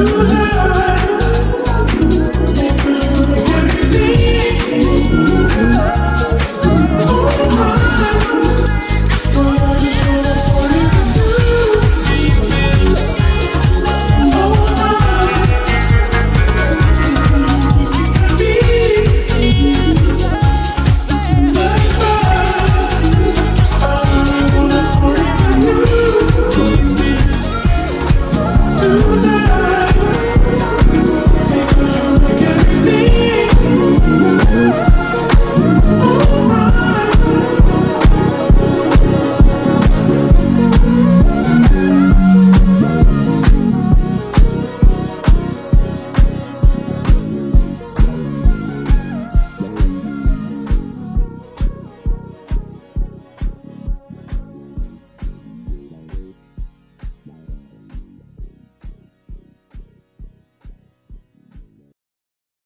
Ooh.